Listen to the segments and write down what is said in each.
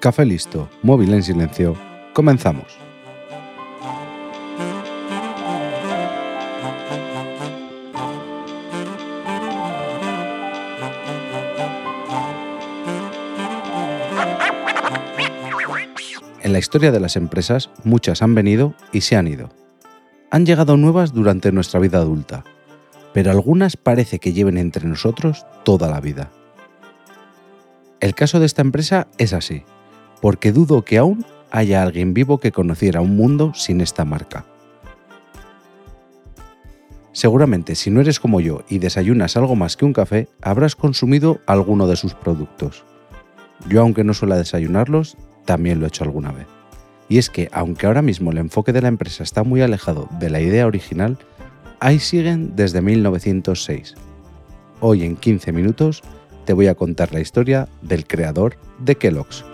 Café listo, móvil en silencio. Comenzamos. En la historia de las empresas, muchas han venido y se han ido. Han llegado nuevas durante nuestra vida adulta, pero algunas parece que lleven entre nosotros toda la vida. El caso de esta empresa es así, porque dudo que aún haya alguien vivo que conociera un mundo sin esta marca. Seguramente si no eres como yo y desayunas algo más que un café, habrás consumido alguno de sus productos. Yo aunque no suela desayunarlos, también lo he hecho alguna vez. Y es que aunque ahora mismo el enfoque de la empresa está muy alejado de la idea original, ahí siguen desde 1906. Hoy en 15 minutos te voy a contar la historia del creador de Kellogg's.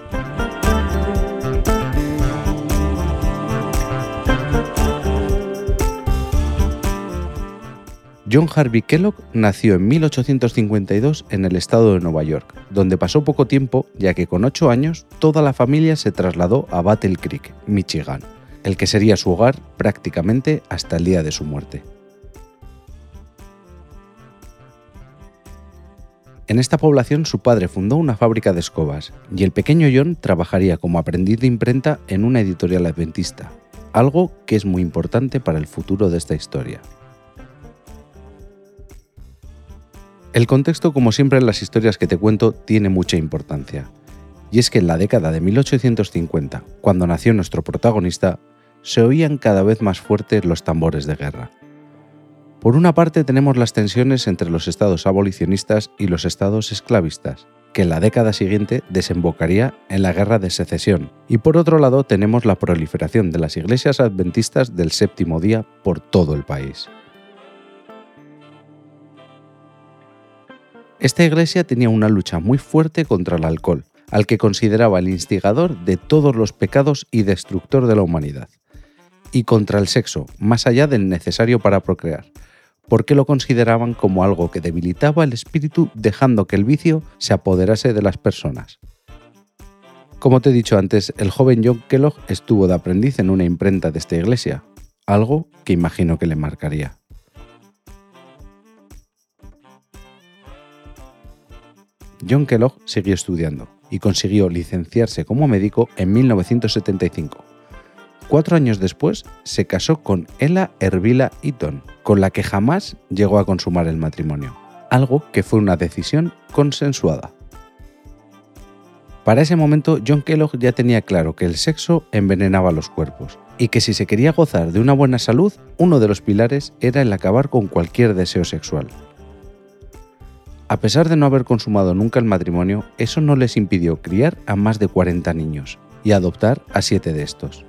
John Harvey Kellogg nació en 1852 en el estado de Nueva York, donde pasó poco tiempo ya que con 8 años toda la familia se trasladó a Battle Creek, Michigan, el que sería su hogar prácticamente hasta el día de su muerte. En esta población su padre fundó una fábrica de escobas y el pequeño John trabajaría como aprendiz de imprenta en una editorial adventista, algo que es muy importante para el futuro de esta historia. El contexto, como siempre en las historias que te cuento, tiene mucha importancia. Y es que en la década de 1850, cuando nació nuestro protagonista, se oían cada vez más fuertes los tambores de guerra. Por una parte tenemos las tensiones entre los estados abolicionistas y los estados esclavistas, que en la década siguiente desembocaría en la Guerra de Secesión, y por otro lado tenemos la proliferación de las iglesias adventistas del séptimo día por todo el país. Esta iglesia tenía una lucha muy fuerte contra el alcohol, al que consideraba el instigador de todos los pecados y destructor de la humanidad, y contra el sexo, más allá del necesario para procrear, porque lo consideraban como algo que debilitaba el espíritu dejando que el vicio se apoderase de las personas. Como te he dicho antes, el joven John Kellogg estuvo de aprendiz en una imprenta de esta iglesia, algo que imagino que le marcaría. John Kellogg siguió estudiando y consiguió licenciarse como médico en 1975 Cuatro años después se casó con Ella Ervila Eaton, con la que jamás llegó a consumar el matrimonio, algo que fue una decisión consensuada. Para ese momento John Kellogg ya tenía claro que el sexo envenenaba los cuerpos y que si se quería gozar de una buena salud, uno de los pilares era el acabar con cualquier deseo sexual. A pesar de no haber consumado nunca el matrimonio, eso no les impidió criar a más de 40 niños y adoptar a 7 de estos.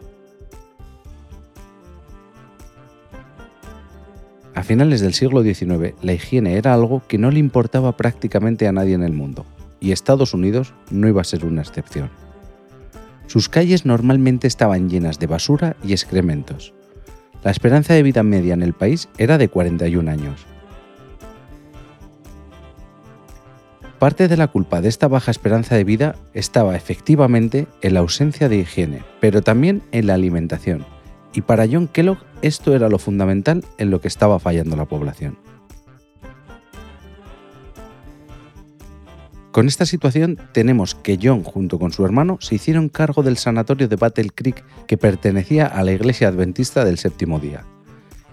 A finales del siglo XIX, la higiene era algo que no le importaba prácticamente a nadie en el mundo, y Estados Unidos no iba a ser una excepción. Sus calles normalmente estaban llenas de basura y excrementos. La esperanza de vida media en el país era de 41 años. Parte de la culpa de esta baja esperanza de vida estaba efectivamente en la ausencia de higiene, pero también en la alimentación, y para John Kellogg esto era lo fundamental en lo que estaba fallando la población. Con esta situación tenemos que John junto con su hermano se hicieron cargo del sanatorio de Battle Creek que pertenecía a la iglesia adventista del séptimo día.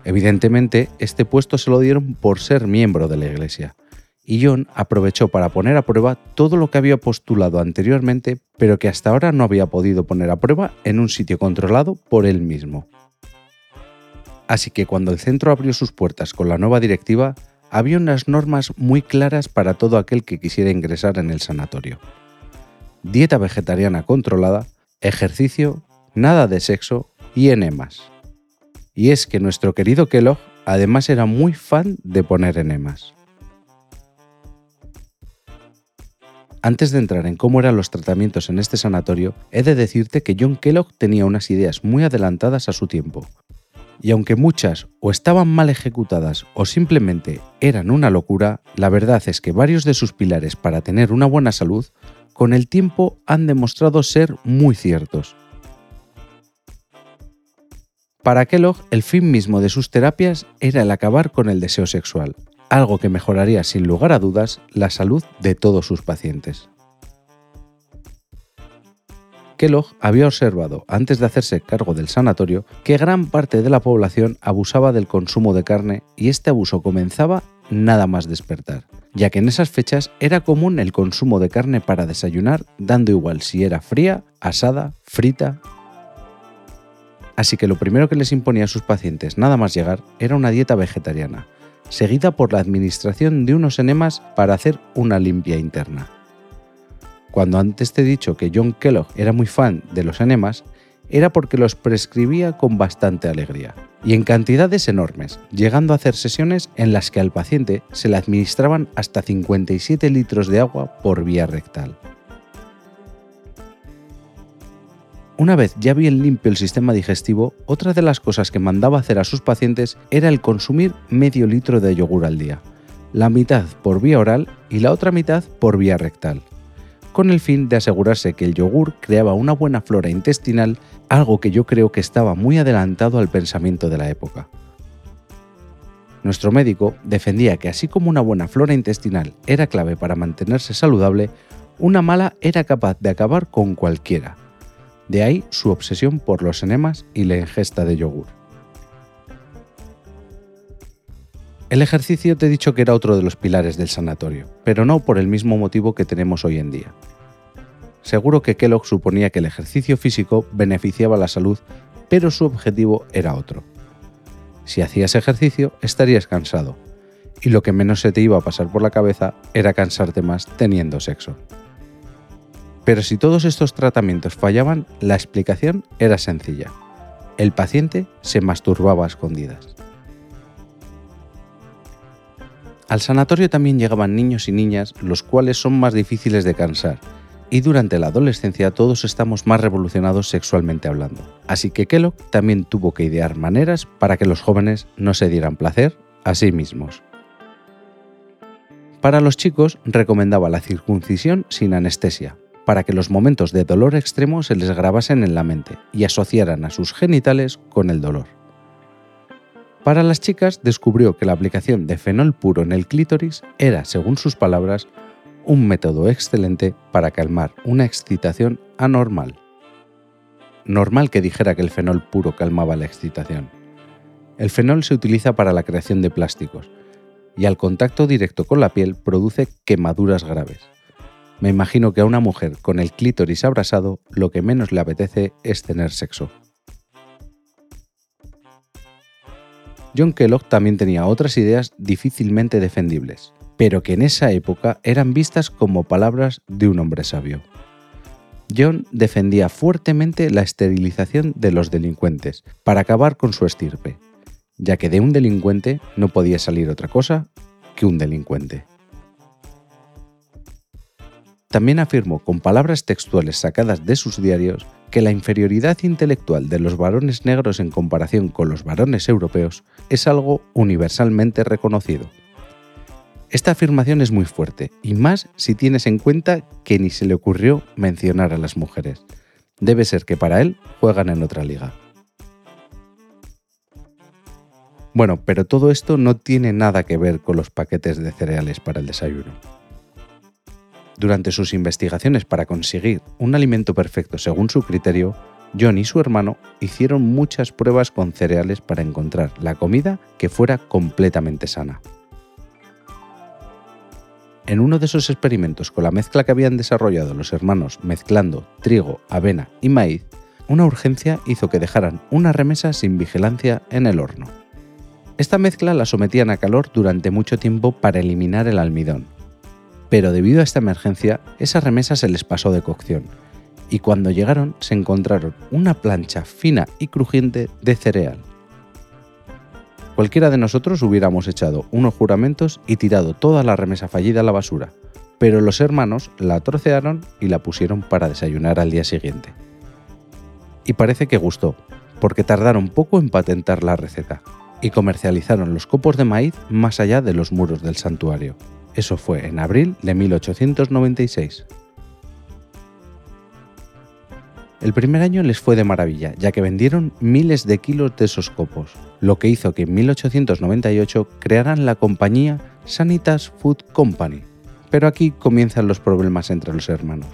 Evidentemente, este puesto se lo dieron por ser miembro de la iglesia, y John aprovechó para poner a prueba todo lo que había postulado anteriormente, pero que hasta ahora no había podido poner a prueba en un sitio controlado por él mismo. Así que cuando el centro abrió sus puertas con la nueva directiva, había unas normas muy claras para todo aquel que quisiera ingresar en el sanatorio. Dieta vegetariana controlada, ejercicio, nada de sexo y enemas. Y es que nuestro querido Kellogg además era muy fan de poner enemas. Antes de entrar en cómo eran los tratamientos en este sanatorio, he de decirte que John Kellogg tenía unas ideas muy adelantadas a su tiempo. Y aunque muchas o estaban mal ejecutadas o simplemente eran una locura, la verdad es que varios de sus pilares para tener una buena salud con el tiempo han demostrado ser muy ciertos. Para Kellogg, el fin mismo de sus terapias era el acabar con el deseo sexual, algo que mejoraría sin lugar a dudas la salud de todos sus pacientes. Kellogg había observado, antes de hacerse cargo del sanatorio, que gran parte de la población abusaba del consumo de carne y este abuso comenzaba nada más despertar, ya que en esas fechas era común el consumo de carne para desayunar, dando igual si era fría, asada, frita. Así que lo primero que les imponía a sus pacientes nada más llegar era una dieta vegetariana, seguida por la administración de unos enemas para hacer una limpia interna. Cuando antes te he dicho que John Kellogg era muy fan de los enemas, era porque los prescribía con bastante alegría, y en cantidades enormes, llegando a hacer sesiones en las que al paciente se le administraban hasta 57 litros de agua por vía rectal. Una vez ya bien limpio el sistema digestivo, otra de las cosas que mandaba hacer a sus pacientes era el consumir medio litro de yogur al día, la mitad por vía oral y la otra mitad por vía rectal con el fin de asegurarse que el yogur creaba una buena flora intestinal, algo que yo creo que estaba muy adelantado al pensamiento de la época. Nuestro médico defendía que así como una buena flora intestinal era clave para mantenerse saludable, una mala era capaz de acabar con cualquiera. De ahí su obsesión por los enemas y la ingesta de yogur. El ejercicio te he dicho que era otro de los pilares del sanatorio, pero no por el mismo motivo que tenemos hoy en día. Seguro que Kellogg suponía que el ejercicio físico beneficiaba la salud, pero su objetivo era otro. Si hacías ejercicio, estarías cansado, y lo que menos se te iba a pasar por la cabeza era cansarte más teniendo sexo. Pero si todos estos tratamientos fallaban, la explicación era sencilla. El paciente se masturbaba a escondidas. Al sanatorio también llegaban niños y niñas, los cuales son más difíciles de cansar, y durante la adolescencia todos estamos más revolucionados sexualmente hablando. Así que Kellogg también tuvo que idear maneras para que los jóvenes no se dieran placer a sí mismos. Para los chicos recomendaba la circuncisión sin anestesia, para que los momentos de dolor extremo se les grabasen en la mente y asociaran a sus genitales con el dolor. Para las chicas descubrió que la aplicación de fenol puro en el clítoris era, según sus palabras, un método excelente para calmar una excitación anormal. Normal que dijera que el fenol puro calmaba la excitación. El fenol se utiliza para la creación de plásticos y al contacto directo con la piel produce quemaduras graves. Me imagino que a una mujer con el clítoris abrasado lo que menos le apetece es tener sexo. John Kellogg también tenía otras ideas difícilmente defendibles, pero que en esa época eran vistas como palabras de un hombre sabio. John defendía fuertemente la esterilización de los delincuentes para acabar con su estirpe, ya que de un delincuente no podía salir otra cosa que un delincuente. También afirmó con palabras textuales sacadas de sus diarios que la inferioridad intelectual de los varones negros en comparación con los varones europeos es algo universalmente reconocido. Esta afirmación es muy fuerte, y más si tienes en cuenta que ni se le ocurrió mencionar a las mujeres. Debe ser que para él juegan en otra liga. Bueno, pero todo esto no tiene nada que ver con los paquetes de cereales para el desayuno. Durante sus investigaciones para conseguir un alimento perfecto según su criterio, John y su hermano hicieron muchas pruebas con cereales para encontrar la comida que fuera completamente sana. En uno de esos experimentos con la mezcla que habían desarrollado los hermanos mezclando trigo, avena y maíz, una urgencia hizo que dejaran una remesa sin vigilancia en el horno. Esta mezcla la sometían a calor durante mucho tiempo para eliminar el almidón, pero debido a esta emergencia, esa remesa se les pasó de cocción, y cuando llegaron se encontraron una plancha fina y crujiente de cereal. Cualquiera de nosotros hubiéramos echado unos juramentos y tirado toda la remesa fallida a la basura, pero los hermanos la trocearon y la pusieron para desayunar al día siguiente. Y parece que gustó, porque tardaron poco en patentar la receta, y comercializaron los copos de maíz más allá de los muros del santuario. Eso fue en abril de 1896. El primer año les fue de maravilla, ya que vendieron miles de kilos de esos copos, lo que hizo que en 1898 crearan la compañía Sanitas Food Company. Pero aquí comienzan los problemas entre los hermanos.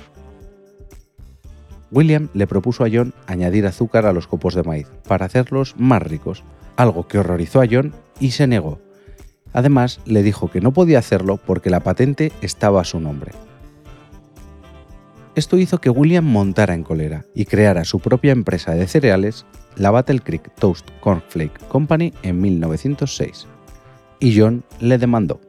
William le propuso a John añadir azúcar a los copos de maíz para hacerlos más ricos, algo que horrorizó a John y se negó. Además, le dijo que no podía hacerlo porque la patente estaba a su nombre. Esto hizo que William montara en cólera y creara su propia empresa de cereales, la Battle Creek Toast Cornflake Company, en 1906. Y John le demandó.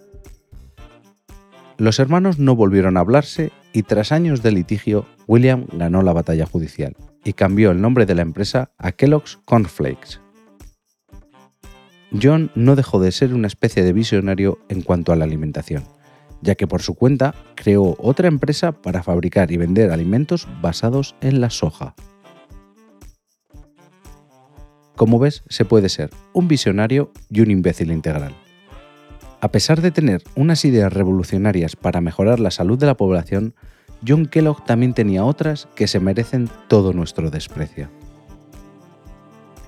Los hermanos no volvieron a hablarse y tras años de litigio, William ganó la batalla judicial y cambió el nombre de la empresa a Kellogg's Cornflakes. John no dejó de ser una especie de visionario en cuanto a la alimentación ya que por su cuenta creó otra empresa para fabricar y vender alimentos basados en la soja. Como ves, se puede ser un visionario y un imbécil integral. A pesar de tener unas ideas revolucionarias para mejorar la salud de la población, John Kellogg también tenía otras que se merecen todo nuestro desprecio.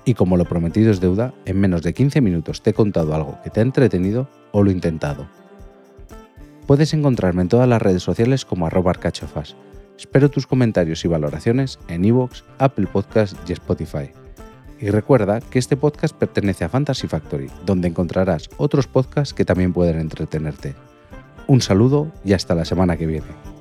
Y como lo prometido es deuda, en menos de 15 minutos te he contado algo que te ha entretenido o lo he intentado. Puedes encontrarme en todas las redes sociales como arroba arcachofas. Espero tus comentarios y valoraciones en iVoox, Apple Podcasts y Spotify. Y recuerda que este podcast pertenece a Fantasy Factory, donde encontrarás otros podcasts que también pueden entretenerte. Un saludo y hasta la semana que viene.